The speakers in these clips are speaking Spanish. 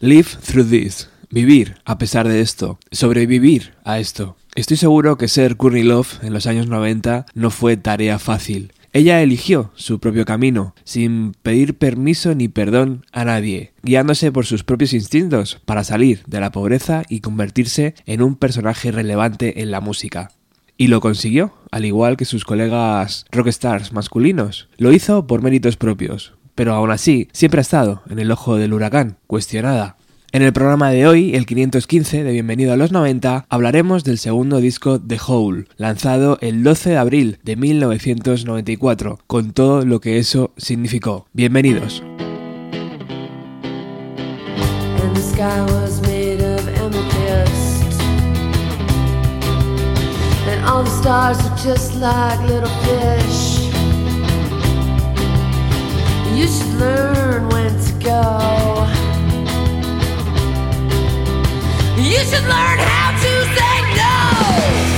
Live through this. Vivir a pesar de esto. Sobrevivir a esto. Estoy seguro que ser Courtney Love en los años 90 no fue tarea fácil. Ella eligió su propio camino, sin pedir permiso ni perdón a nadie, guiándose por sus propios instintos para salir de la pobreza y convertirse en un personaje relevante en la música. Y lo consiguió, al igual que sus colegas rockstars masculinos. Lo hizo por méritos propios, pero aún así siempre ha estado en el ojo del huracán, cuestionada. En el programa de hoy, el 515 de Bienvenido a los 90, hablaremos del segundo disco The Hole, lanzado el 12 de abril de 1994, con todo lo que eso significó. Bienvenidos. You should learn when to go. You should learn how to say no.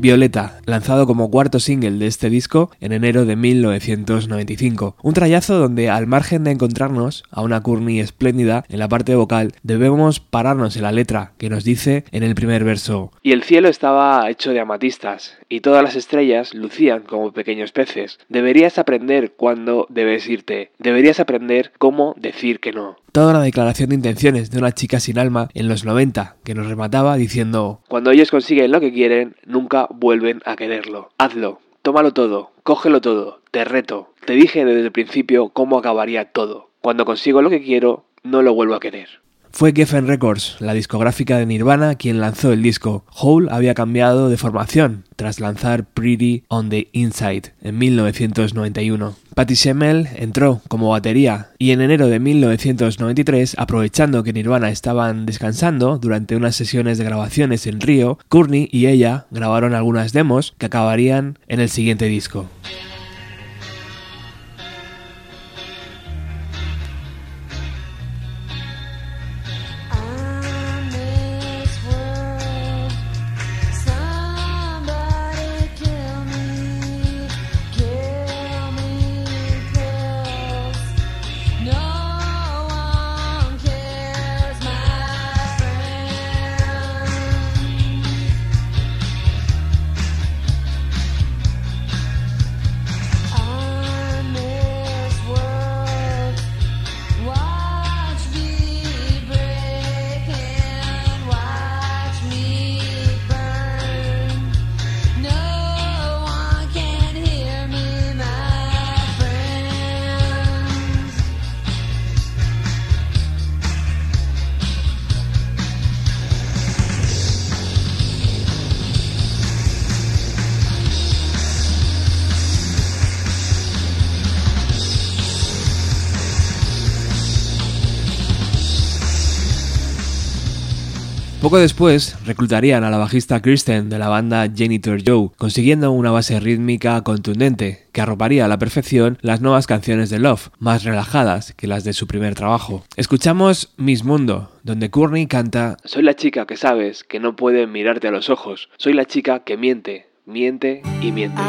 Violeta, lanzado como cuarto single de este disco en enero de 1995. Un trayazo donde, al margen de encontrarnos a una Courtney espléndida en la parte vocal, debemos pararnos en la letra que nos dice en el primer verso: Y el cielo estaba hecho de amatistas, y todas las estrellas lucían como pequeños peces. Deberías aprender cuándo debes irte. Deberías aprender cómo decir que no toda una declaración de intenciones de una chica sin alma en los 90 que nos remataba diciendo, cuando ellos consiguen lo que quieren, nunca vuelven a quererlo. Hazlo, tómalo todo, cógelo todo, te reto, te dije desde el principio cómo acabaría todo. Cuando consigo lo que quiero, no lo vuelvo a querer. Fue Geffen Records, la discográfica de Nirvana, quien lanzó el disco. Hole había cambiado de formación tras lanzar Pretty on the Inside en 1991. Patty Schemmel entró como batería y en enero de 1993, aprovechando que Nirvana estaban descansando durante unas sesiones de grabaciones en Río, Courtney y ella grabaron algunas demos que acabarían en el siguiente disco. Poco después reclutarían a la bajista Kristen de la banda Janitor Joe, consiguiendo una base rítmica contundente que arroparía a la perfección las nuevas canciones de Love, más relajadas que las de su primer trabajo. Escuchamos Miss Mundo, donde Courtney canta Soy la chica que sabes que no puede mirarte a los ojos, soy la chica que miente, miente y miente.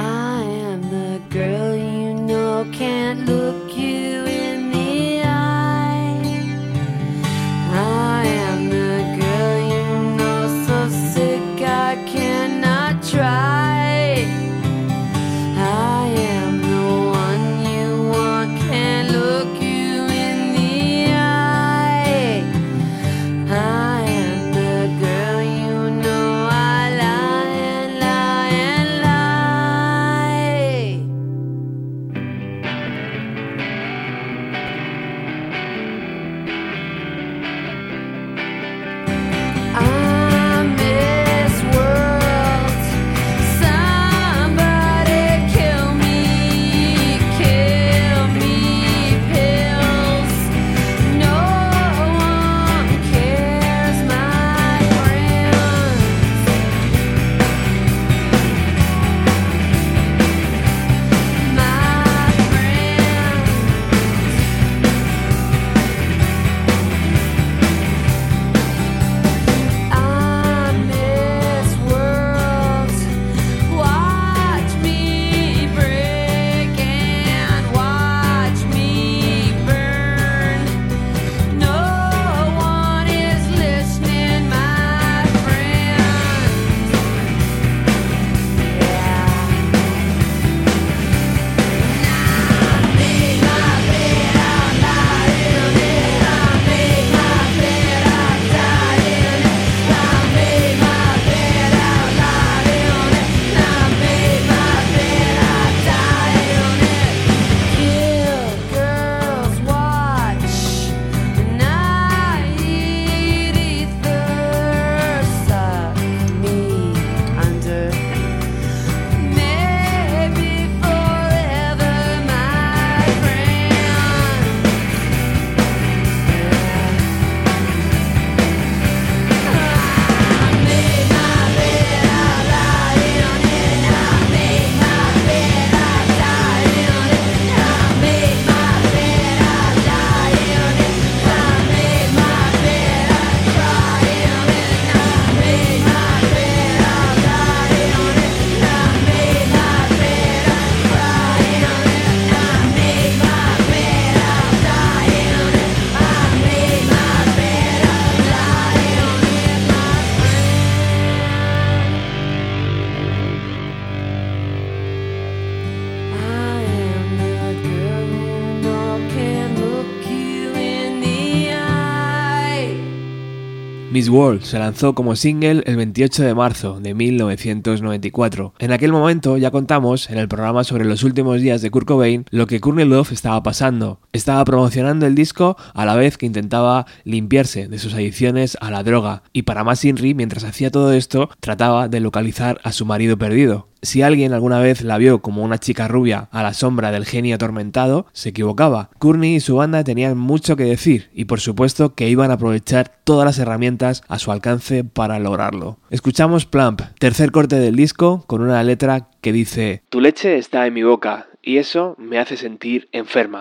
World se lanzó como single el 28 de marzo de 1994. En aquel momento ya contamos en el programa sobre los últimos días de Kurt Cobain lo que Courtney Love estaba pasando. Estaba promocionando el disco a la vez que intentaba limpiarse de sus adicciones a la droga y para más Inri, mientras hacía todo esto, trataba de localizar a su marido perdido. Si alguien alguna vez la vio como una chica rubia a la sombra del genio atormentado, se equivocaba. Courtney y su banda tenían mucho que decir y por supuesto que iban a aprovechar todas las herramientas a su alcance para lograrlo. Escuchamos Plump, tercer corte del disco, con una letra que dice Tu leche está en mi boca y eso me hace sentir enferma.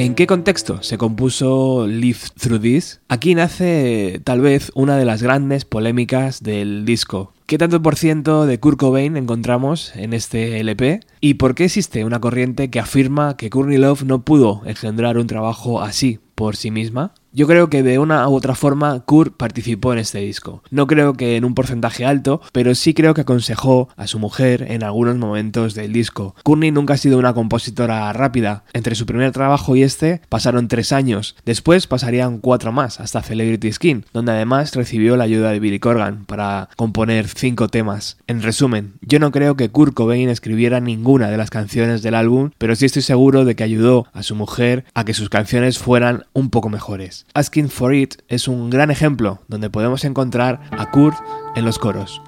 ¿En qué contexto se compuso Live Through This? Aquí nace tal vez una de las grandes polémicas del disco. ¿Qué tanto por ciento de Kurt Cobain encontramos en este LP? ¿Y por qué existe una corriente que afirma que Courtney Love no pudo engendrar un trabajo así por sí misma? Yo creo que de una u otra forma Kurt participó en este disco. No creo que en un porcentaje alto, pero sí creo que aconsejó a su mujer en algunos momentos del disco. Courtney nunca ha sido una compositora rápida. Entre su primer trabajo y este pasaron tres años. Después pasarían cuatro más, hasta Celebrity Skin, donde además recibió la ayuda de Billy Corgan para componer cinco temas. En resumen, yo no creo que Kurt Cobain escribiera ninguna de las canciones del álbum, pero sí estoy seguro de que ayudó a su mujer a que sus canciones fueran un poco mejores. Asking for It es un gran ejemplo donde podemos encontrar a Kurt en los coros.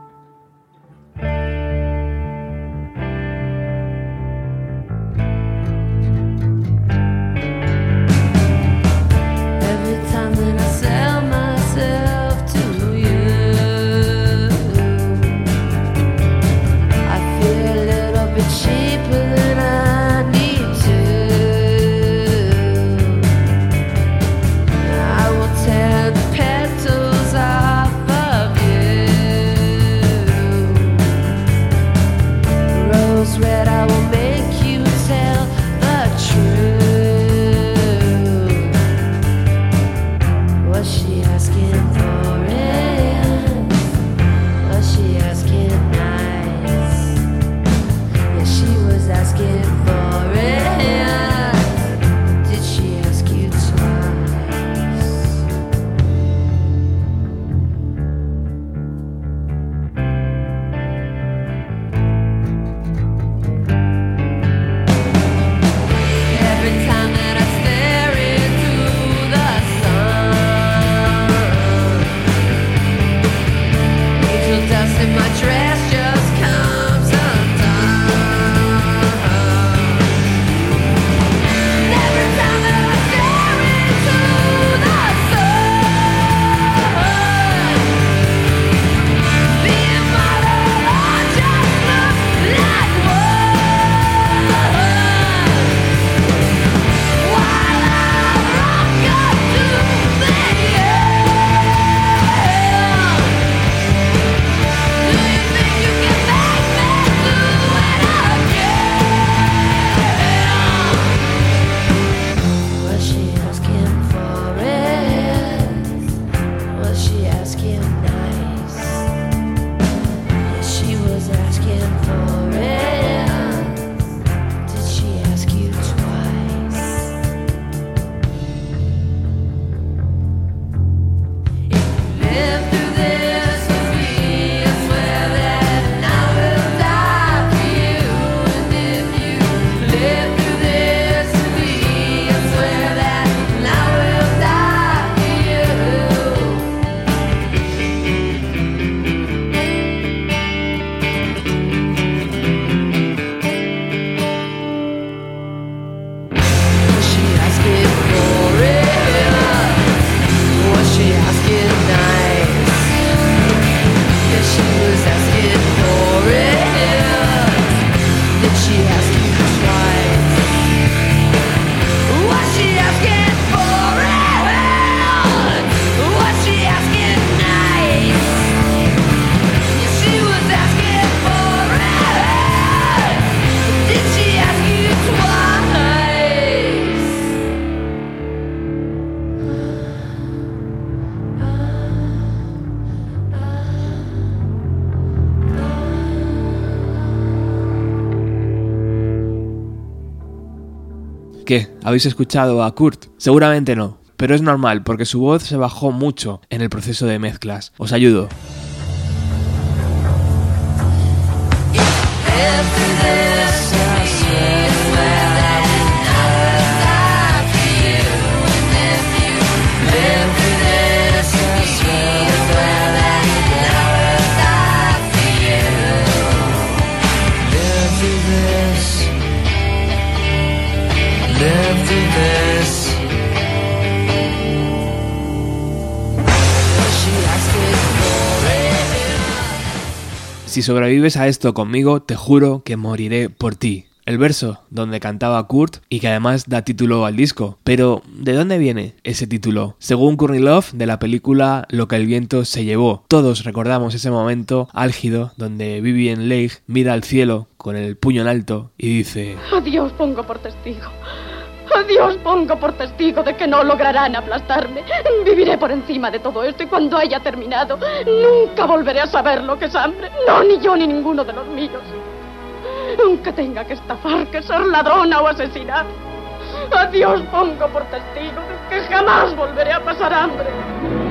¿Habéis escuchado a Kurt? Seguramente no, pero es normal porque su voz se bajó mucho en el proceso de mezclas. Os ayudo. Si sobrevives a esto conmigo, te juro que moriré por ti. El verso donde cantaba Kurt y que además da título al disco. Pero, ¿de dónde viene ese título? Según Love, de la película Lo que el viento se llevó. Todos recordamos ese momento álgido donde Vivian Leigh mira al cielo con el puño en alto y dice: Adiós, pongo por testigo. Dios pongo por testigo de que no lograrán aplastarme. Viviré por encima de todo esto y cuando haya terminado, nunca volveré a saber lo que es hambre. No, ni yo ni ninguno de los míos. Aunque tenga que estafar, que ser ladrona o asesinar. A Dios pongo por testigo de que jamás volveré a pasar hambre.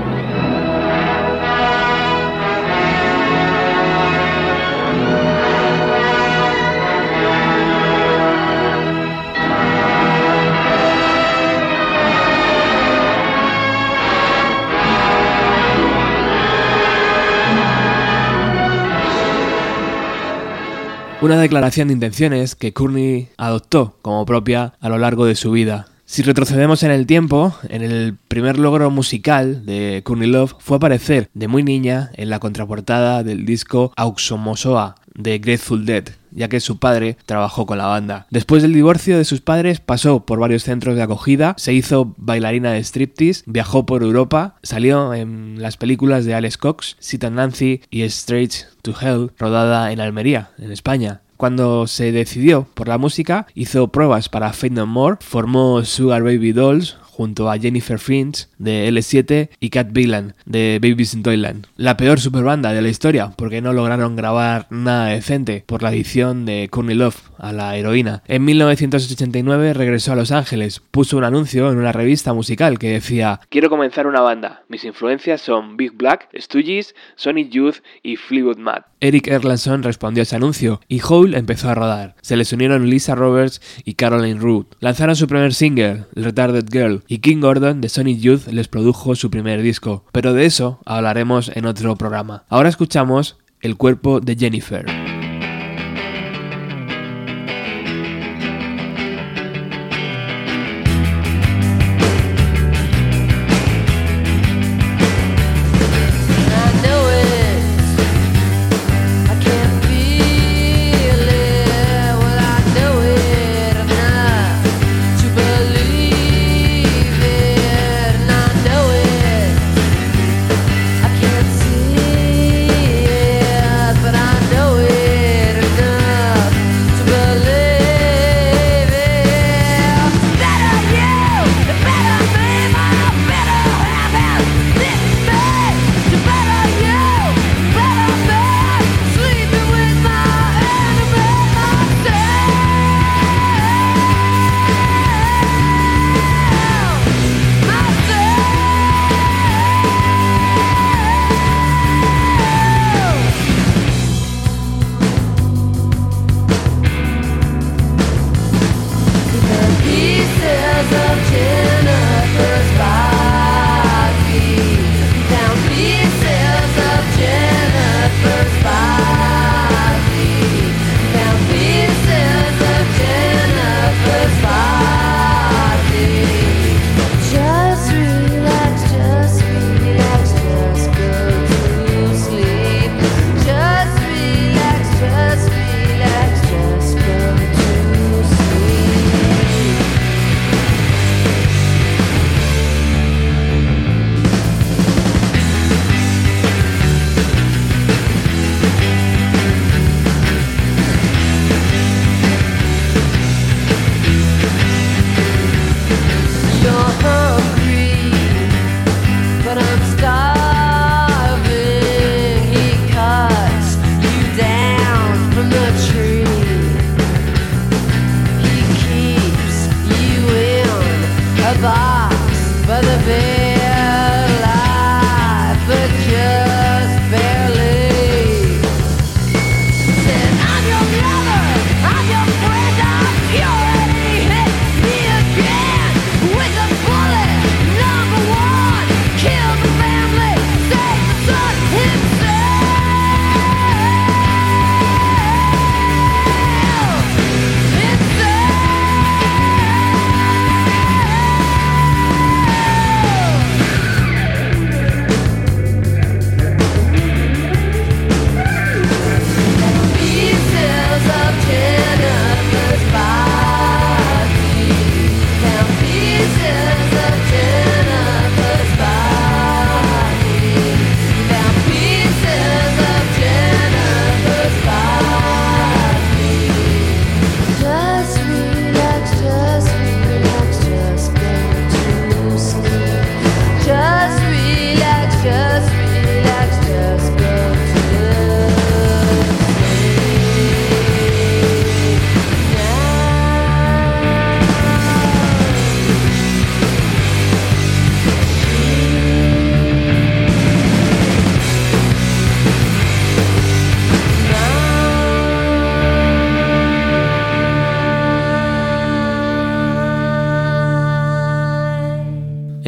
Una declaración de intenciones que Courtney adoptó como propia a lo largo de su vida. Si retrocedemos en el tiempo, en el primer logro musical de Courtney Love fue aparecer de muy niña en la contraportada del disco Auxomosoa de Grateful Dead, ya que su padre trabajó con la banda. Después del divorcio de sus padres pasó por varios centros de acogida, se hizo bailarina de striptease, viajó por Europa, salió en las películas de Alex Cox, Sit and Nancy y Straight to Hell, rodada en Almería, en España. Cuando se decidió por la música, hizo pruebas para Fate No More, formó Sugar Baby Dolls, junto a Jennifer Finch de L7 y Cat Villan de Babies in Toyland. La peor superbanda de la historia porque no lograron grabar nada decente por la adición de Courtney Love a la heroína. En 1989 regresó a Los Ángeles, puso un anuncio en una revista musical que decía Quiero comenzar una banda. Mis influencias son Big Black, Stooges, Sonic Youth y Fleetwood Mac. Eric Erlandson respondió a ese anuncio y Hole empezó a rodar. Se les unieron Lisa Roberts y Caroline Root. Lanzaron su primer single, Retarded Girl, y King Gordon de Sonic Youth les produjo su primer disco. Pero de eso hablaremos en otro programa. Ahora escuchamos El cuerpo de Jennifer.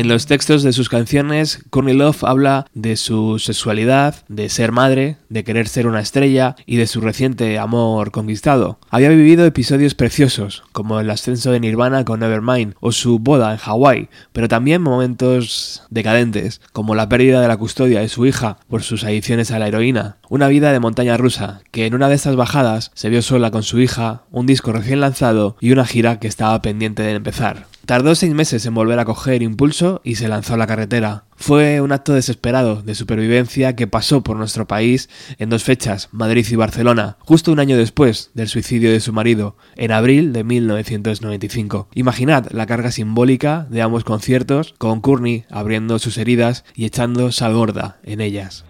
En los textos de sus canciones, Courtney Love habla de su sexualidad, de ser madre, de querer ser una estrella y de su reciente amor conquistado. Había vivido episodios preciosos, como el ascenso de Nirvana con Nevermind o su boda en Hawái, pero también momentos decadentes, como la pérdida de la custodia de su hija por sus adicciones a la heroína, una vida de montaña rusa, que en una de estas bajadas se vio sola con su hija, un disco recién lanzado y una gira que estaba pendiente de empezar. Tardó seis meses en volver a coger impulso y se lanzó a la carretera. Fue un acto desesperado de supervivencia que pasó por nuestro país en dos fechas, Madrid y Barcelona, justo un año después del suicidio de su marido, en abril de 1995. Imaginad la carga simbólica de ambos conciertos, con Courtney abriendo sus heridas y echando sal gorda en ellas.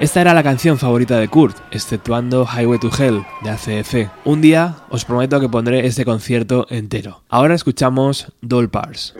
Esta era la canción favorita de Kurt, exceptuando Highway to Hell de ACF. Un día os prometo que pondré este concierto entero. Ahora escuchamos Doll Parts.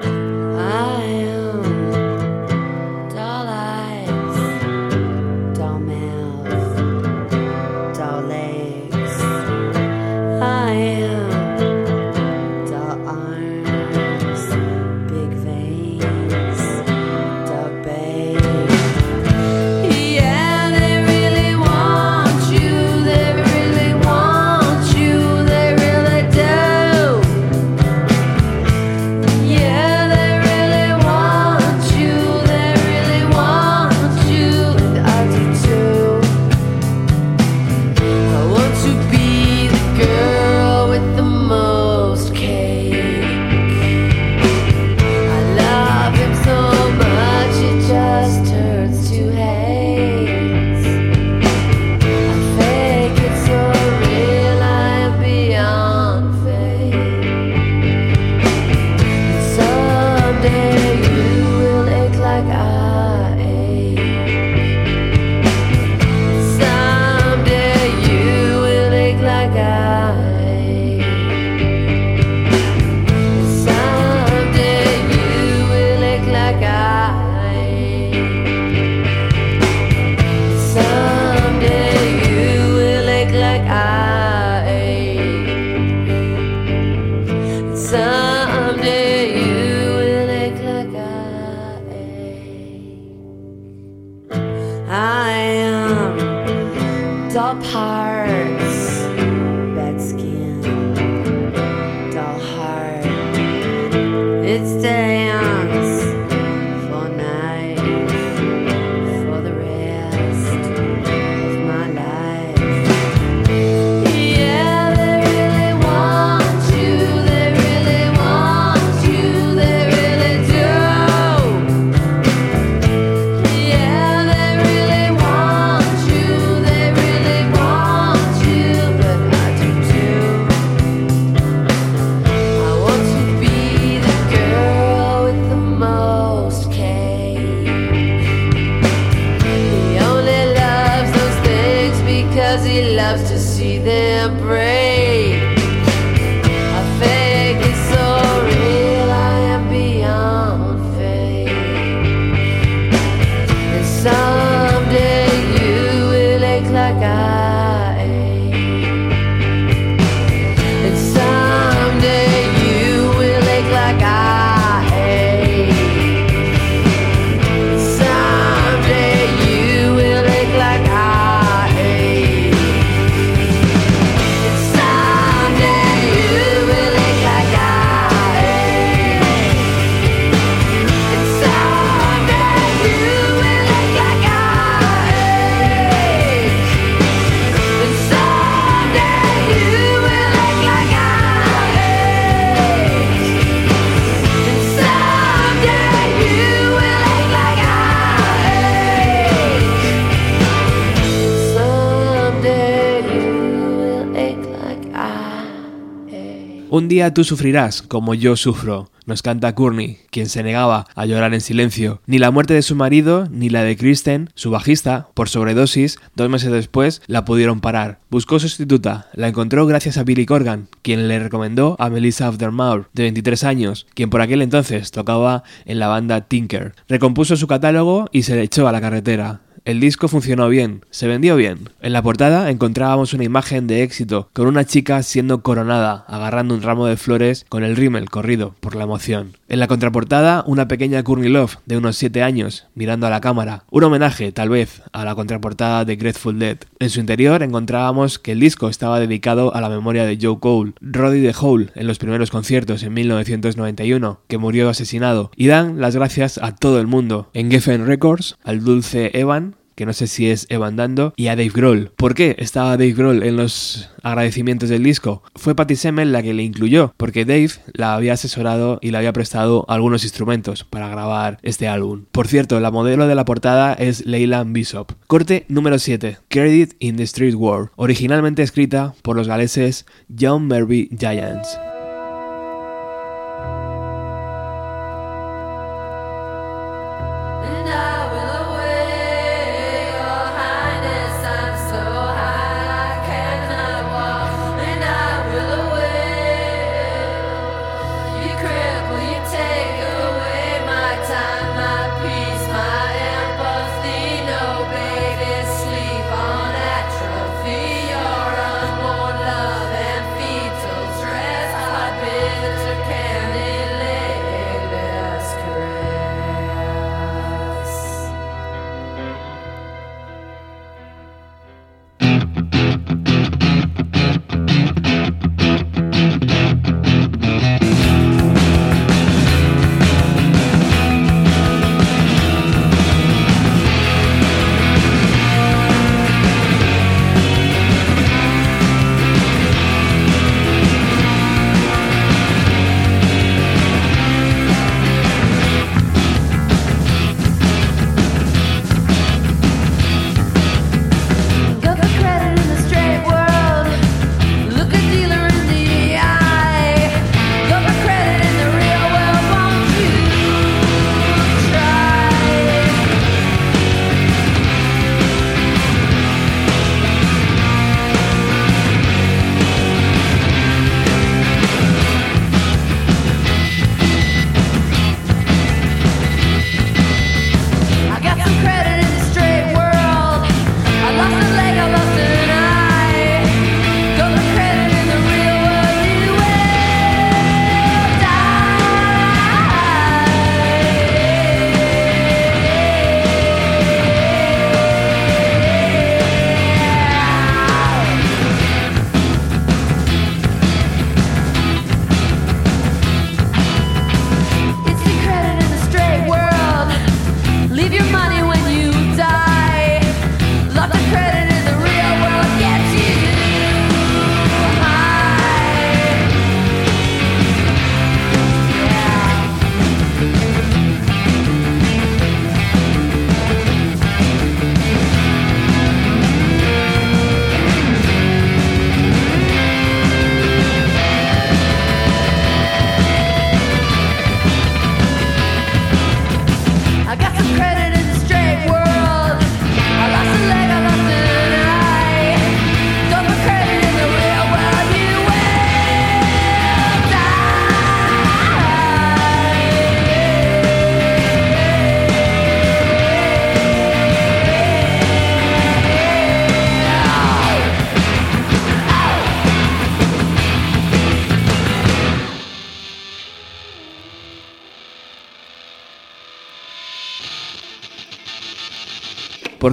Un día tú sufrirás como yo sufro, nos canta Courtney, quien se negaba a llorar en silencio. Ni la muerte de su marido, ni la de Kristen, su bajista, por sobredosis, dos meses después, la pudieron parar. Buscó sustituta, la encontró gracias a Billy Corgan, quien le recomendó a Melissa Aftermath, de 23 años, quien por aquel entonces tocaba en la banda Tinker. Recompuso su catálogo y se le echó a la carretera. El disco funcionó bien, se vendió bien. En la portada encontrábamos una imagen de éxito, con una chica siendo coronada, agarrando un ramo de flores con el rímel corrido por la emoción. En la contraportada, una pequeña Courtney Love de unos 7 años, mirando a la cámara. Un homenaje, tal vez, a la contraportada de Grateful Dead. En su interior encontrábamos que el disco estaba dedicado a la memoria de Joe Cole, Roddy the Hole en los primeros conciertos en 1991, que murió asesinado, y dan las gracias a todo el mundo. En Geffen Records, al dulce Evan, que no sé si es Evan Dando, y a Dave Grohl. ¿Por qué estaba Dave Grohl en los agradecimientos del disco? Fue Patty Semmel la que le incluyó, porque Dave la había asesorado y le había prestado algunos instrumentos para grabar este álbum. Por cierto, la modelo de la portada es Leyland Bishop. Corte número 7, Credit in the Street War, originalmente escrita por los galeses John Merby Giants.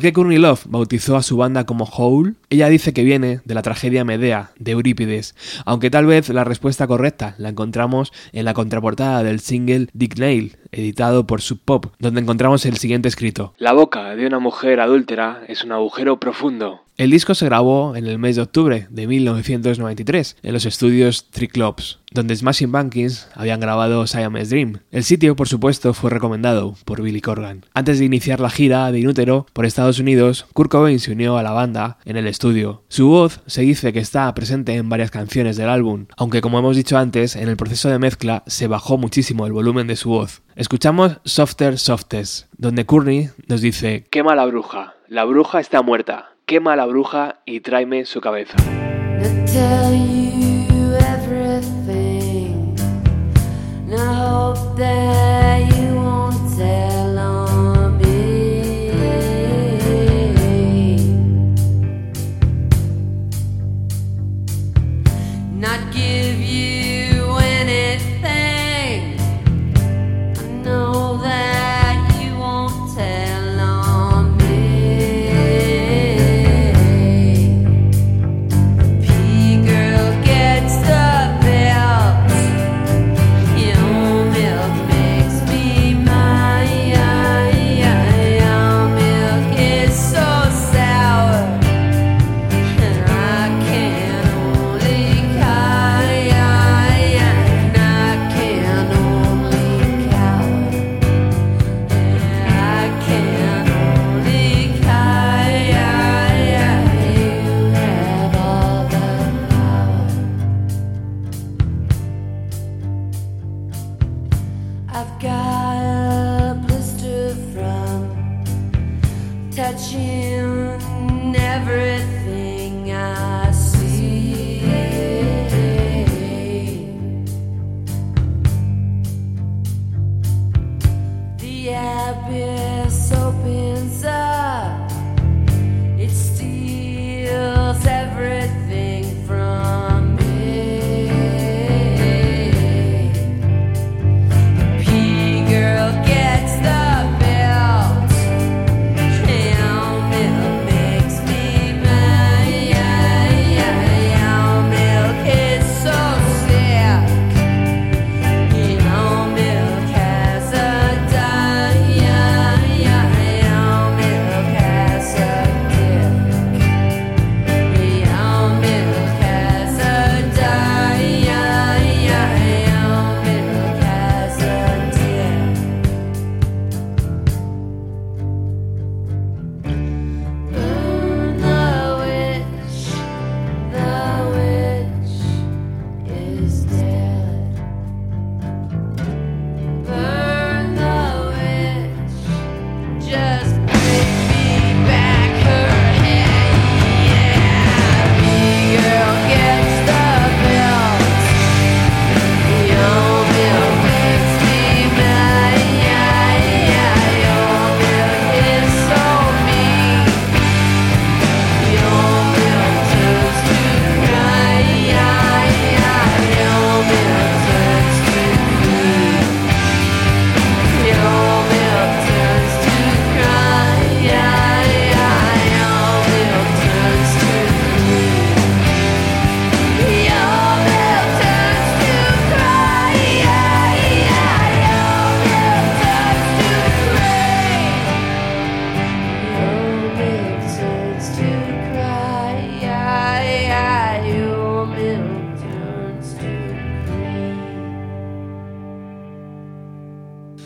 Qué Courtney Love bautizó a su banda como Howl? Ella dice que viene de la tragedia Medea de Eurípides, aunque tal vez la respuesta correcta la encontramos en la contraportada del single Dick Nail, editado por Sub Pop, donde encontramos el siguiente escrito: La boca de una mujer adúltera es un agujero profundo. El disco se grabó en el mes de octubre de 1993 en los estudios Three Clubs, donde Smashing Pumpkins habían grabado Siamese Dream. El sitio, por supuesto, fue recomendado por Billy Corgan. Antes de iniciar la gira de Inútero por Estados Unidos, Kurt Cobain se unió a la banda en el estudio. Su voz se dice que está presente en varias canciones del álbum, aunque como hemos dicho antes, en el proceso de mezcla se bajó muchísimo el volumen de su voz. Escuchamos Softer Softest, donde Courtney nos dice: Quema la bruja, la bruja está muerta, quema la bruja y tráeme su cabeza.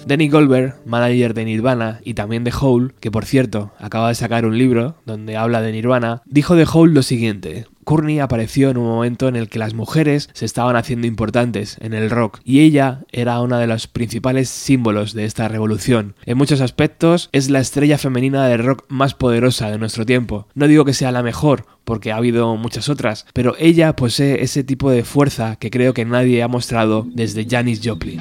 Danny Goldberg, manager de Nirvana y también de Hole, que por cierto acaba de sacar un libro donde habla de Nirvana, dijo de Hole lo siguiente. Courtney apareció en un momento en el que las mujeres se estaban haciendo importantes en el rock y ella era una de los principales símbolos de esta revolución. En muchos aspectos es la estrella femenina del rock más poderosa de nuestro tiempo. No digo que sea la mejor, porque ha habido muchas otras, pero ella posee ese tipo de fuerza que creo que nadie ha mostrado desde Janis Joplin.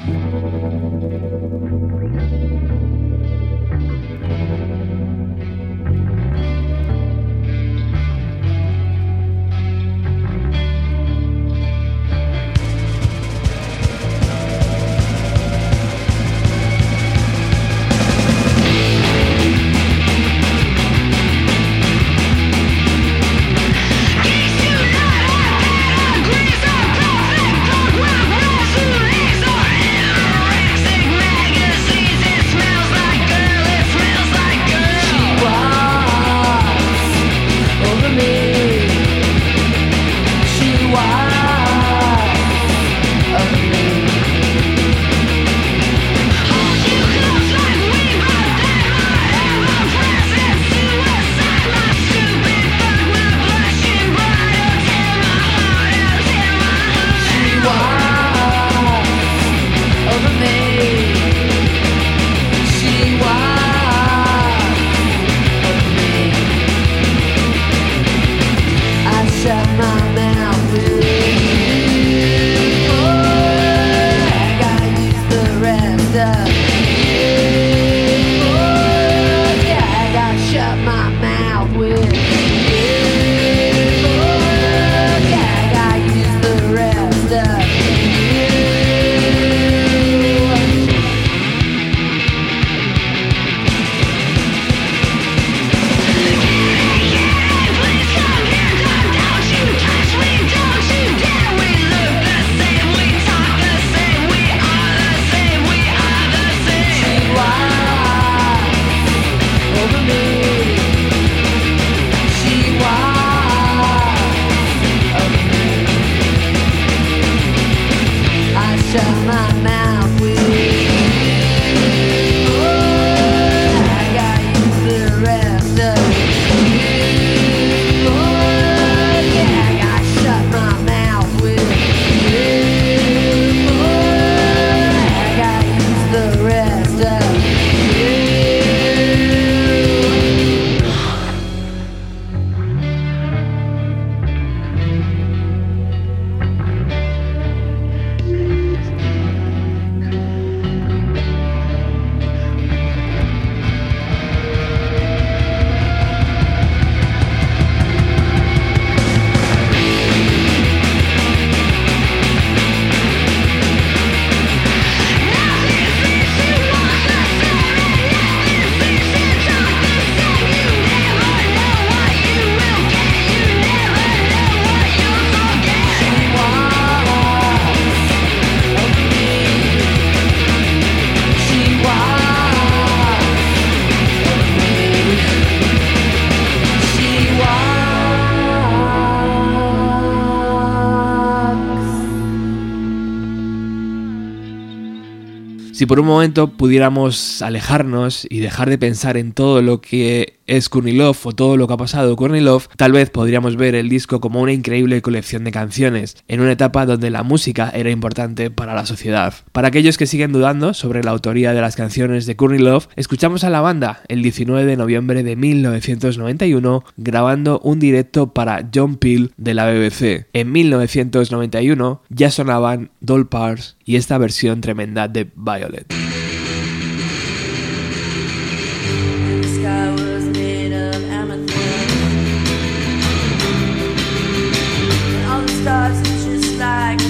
Si por un momento pudiéramos alejarnos y dejar de pensar en todo lo que es Kurnilov o todo lo que ha pasado Kurnilov, tal vez podríamos ver el disco como una increíble colección de canciones, en una etapa donde la música era importante para la sociedad. Para aquellos que siguen dudando sobre la autoría de las canciones de Kurnilov, escuchamos a la banda el 19 de noviembre de 1991 grabando un directo para John Peel de la BBC. En 1991 ya sonaban Doll Parts y esta versión tremenda de Violet.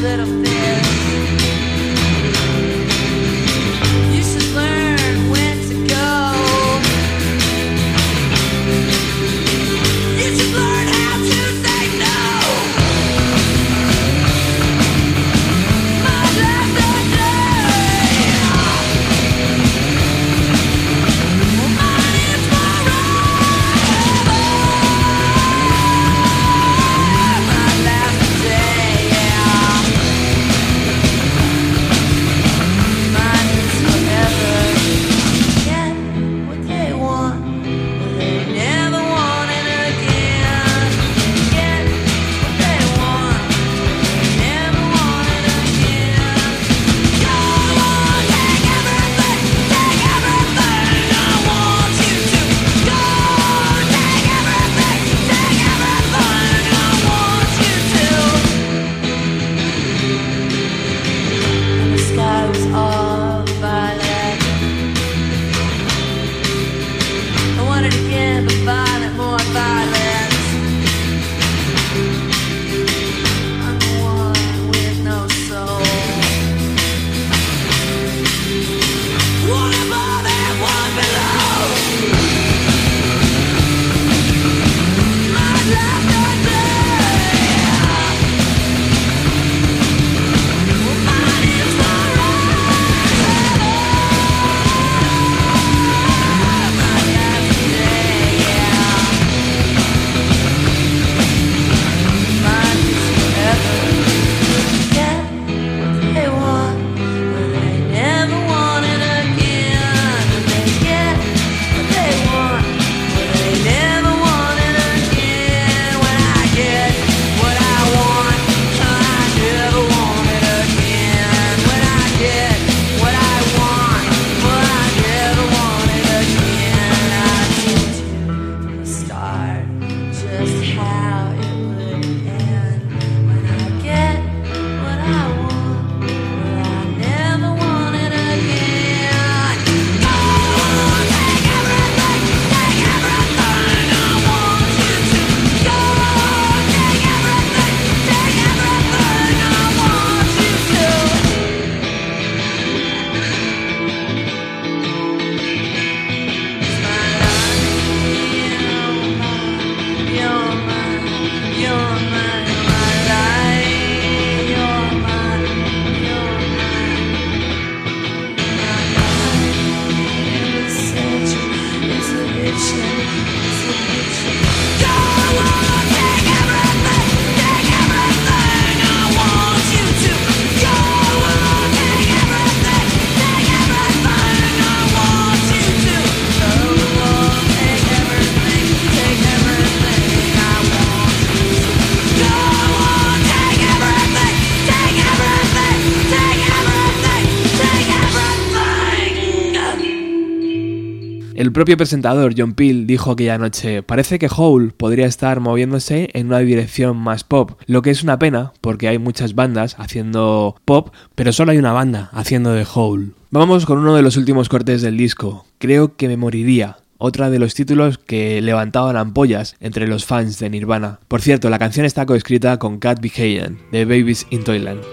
little El propio presentador John Peel dijo aquella noche, parece que Hole podría estar moviéndose en una dirección más pop, lo que es una pena porque hay muchas bandas haciendo pop, pero solo hay una banda haciendo de Hole. Vamos con uno de los últimos cortes del disco, Creo que me moriría, otra de los títulos que levantaban ampollas entre los fans de Nirvana. Por cierto, la canción está coescrita con Cat Behayan, de Babies in Toyland.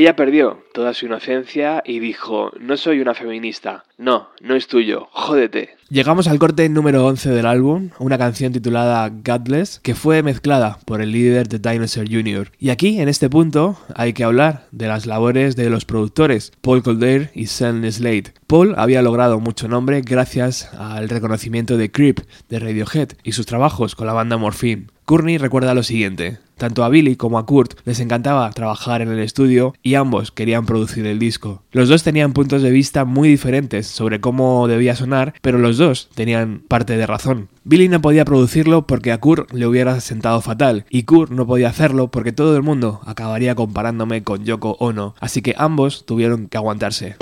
Ella perdió toda su inocencia y dijo, no soy una feminista, no, no es tuyo, jódete. Llegamos al corte número 11 del álbum, una canción titulada Godless, que fue mezclada por el líder de Dinosaur Jr. Y aquí, en este punto, hay que hablar de las labores de los productores, Paul Colder y Sam Slade. Paul había logrado mucho nombre gracias al reconocimiento de Creep de Radiohead y sus trabajos con la banda Morphine. Courtney recuerda lo siguiente. Tanto a Billy como a Kurt les encantaba trabajar en el estudio y ambos querían producir el disco. Los dos tenían puntos de vista muy diferentes sobre cómo debía sonar, pero los dos tenían parte de razón. Billy no podía producirlo porque a Kurt le hubiera sentado fatal, y Kurt no podía hacerlo porque todo el mundo acabaría comparándome con Yoko Ono, así que ambos tuvieron que aguantarse.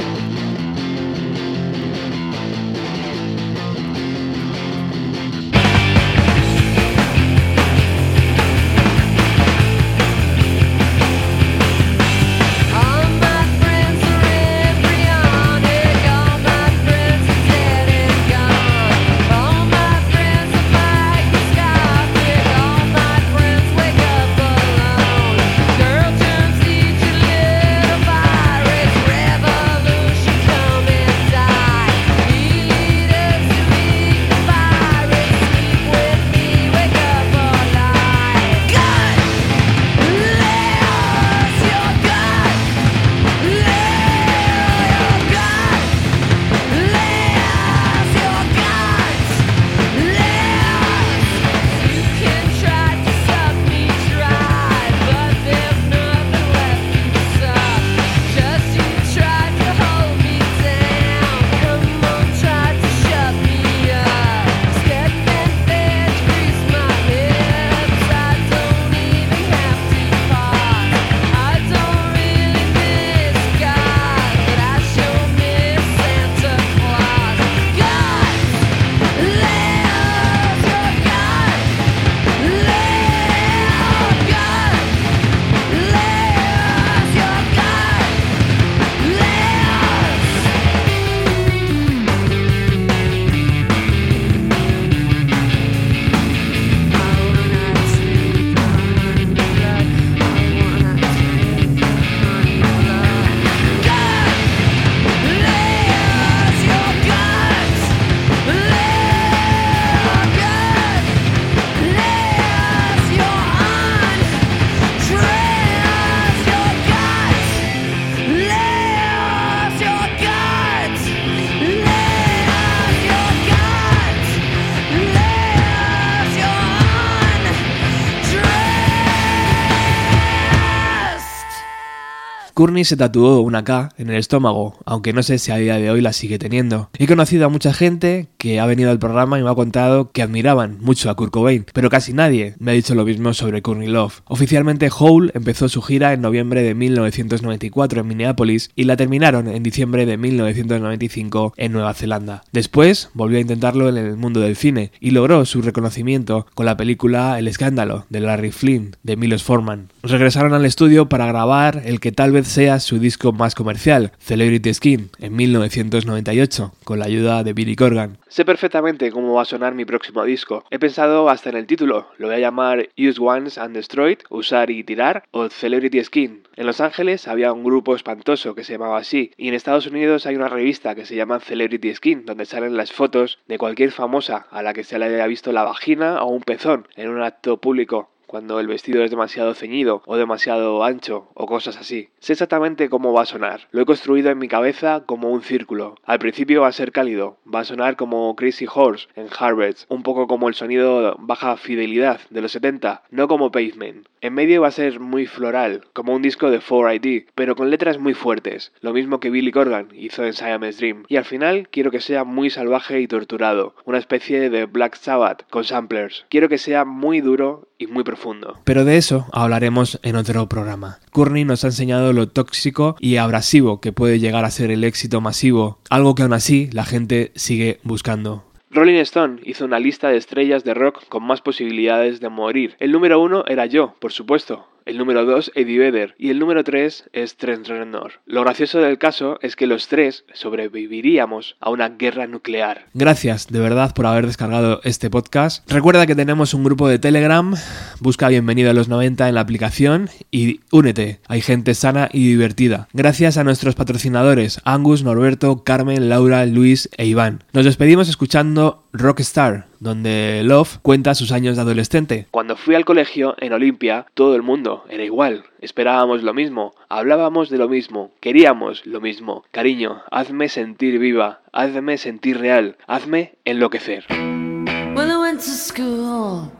Courtney se tatuó una K en el estómago, aunque no sé si a día de hoy la sigue teniendo. He conocido a mucha gente que ha venido al programa y me ha contado que admiraban mucho a Kurt Cobain, pero casi nadie me ha dicho lo mismo sobre Courtney Love. Oficialmente Hole empezó su gira en noviembre de 1994 en Minneapolis y la terminaron en diciembre de 1995 en Nueva Zelanda. Después volvió a intentarlo en el mundo del cine y logró su reconocimiento con la película El escándalo de Larry Flynn de Milos Forman. Regresaron al estudio para grabar el que tal vez sea su disco más comercial, Celebrity Skin, en 1998, con la ayuda de Billy Corgan. Sé perfectamente cómo va a sonar mi próximo disco. He pensado hasta en el título. Lo voy a llamar Use Once and Destroyed, Usar y Tirar, o Celebrity Skin. En Los Ángeles había un grupo espantoso que se llamaba así, y en Estados Unidos hay una revista que se llama Celebrity Skin, donde salen las fotos de cualquier famosa a la que se le haya visto la vagina o un pezón en un acto público cuando el vestido es demasiado ceñido o demasiado ancho o cosas así. Sé exactamente cómo va a sonar. Lo he construido en mi cabeza como un círculo. Al principio va a ser cálido, va a sonar como Crazy Horse en Harvard, un poco como el sonido baja fidelidad de los 70, no como Pavement. En medio va a ser muy floral, como un disco de 4ID, pero con letras muy fuertes, lo mismo que Billy Corgan hizo en Siamese Dream. Y al final quiero que sea muy salvaje y torturado, una especie de Black Sabbath con samplers. Quiero que sea muy duro y muy profundo. Pero de eso hablaremos en otro programa. Courtney nos ha enseñado lo tóxico y abrasivo que puede llegar a ser el éxito masivo, algo que aún así la gente sigue buscando. Rolling Stone hizo una lista de estrellas de rock con más posibilidades de morir. El número uno era yo, por supuesto. El número 2 Eddie Vedder y el número 3 es Trent Reznor. Lo gracioso del caso es que los tres sobreviviríamos a una guerra nuclear. Gracias de verdad por haber descargado este podcast. Recuerda que tenemos un grupo de Telegram, busca Bienvenido a los 90 en la aplicación y únete, hay gente sana y divertida. Gracias a nuestros patrocinadores Angus, Norberto, Carmen, Laura, Luis e Iván. Nos despedimos escuchando Rockstar, donde Love cuenta sus años de adolescente. Cuando fui al colegio en Olimpia, todo el mundo era igual. Esperábamos lo mismo, hablábamos de lo mismo, queríamos lo mismo. Cariño, hazme sentir viva, hazme sentir real, hazme enloquecer. Well, I went to school.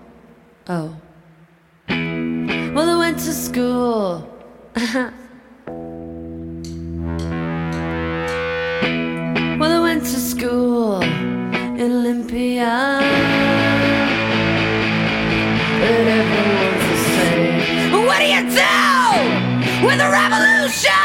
Oh. Well, I went to school. well. Olympia. But everyone's the same. What do you do with a revolution?